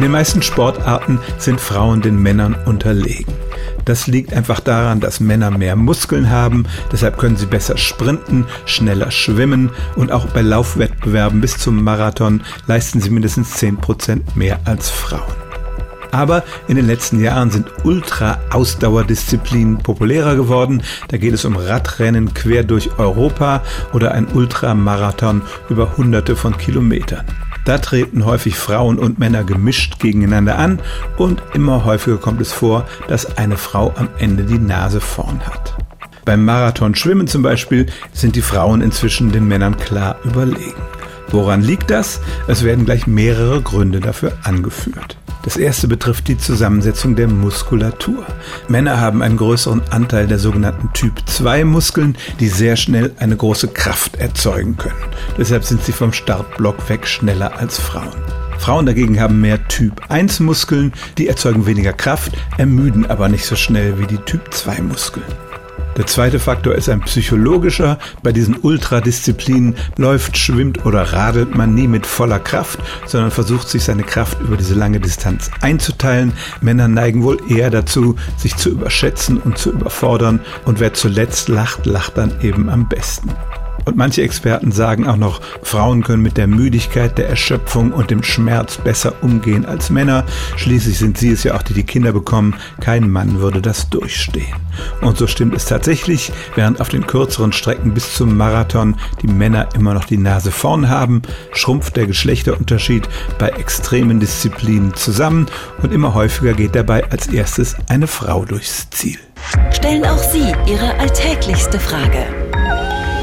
In den meisten Sportarten sind Frauen den Männern unterlegen. Das liegt einfach daran, dass Männer mehr Muskeln haben, deshalb können sie besser sprinten, schneller schwimmen und auch bei Laufwettbewerben bis zum Marathon leisten sie mindestens 10% mehr als Frauen. Aber in den letzten Jahren sind Ultra-Ausdauerdisziplinen populärer geworden. Da geht es um Radrennen quer durch Europa oder ein Ultramarathon über hunderte von Kilometern. Da treten häufig Frauen und Männer gemischt gegeneinander an und immer häufiger kommt es vor, dass eine Frau am Ende die Nase vorn hat. Beim Marathon Schwimmen zum Beispiel sind die Frauen inzwischen den Männern klar überlegen. Woran liegt das? Es werden gleich mehrere Gründe dafür angeführt. Das erste betrifft die Zusammensetzung der Muskulatur. Männer haben einen größeren Anteil der sogenannten Typ 2 Muskeln, die sehr schnell eine große Kraft erzeugen können. Deshalb sind sie vom Startblock weg schneller als Frauen. Frauen dagegen haben mehr Typ 1 Muskeln, die erzeugen weniger Kraft, ermüden aber nicht so schnell wie die Typ 2 Muskeln. Der zweite Faktor ist ein psychologischer. Bei diesen Ultradisziplinen läuft, schwimmt oder radelt man nie mit voller Kraft, sondern versucht sich seine Kraft über diese lange Distanz einzuteilen. Männer neigen wohl eher dazu, sich zu überschätzen und zu überfordern und wer zuletzt lacht, lacht dann eben am besten. Und manche Experten sagen auch noch, Frauen können mit der Müdigkeit, der Erschöpfung und dem Schmerz besser umgehen als Männer. Schließlich sind sie es ja auch, die die Kinder bekommen. Kein Mann würde das durchstehen. Und so stimmt es tatsächlich, während auf den kürzeren Strecken bis zum Marathon die Männer immer noch die Nase vorn haben, schrumpft der Geschlechterunterschied bei extremen Disziplinen zusammen und immer häufiger geht dabei als erstes eine Frau durchs Ziel. Stellen auch Sie Ihre alltäglichste Frage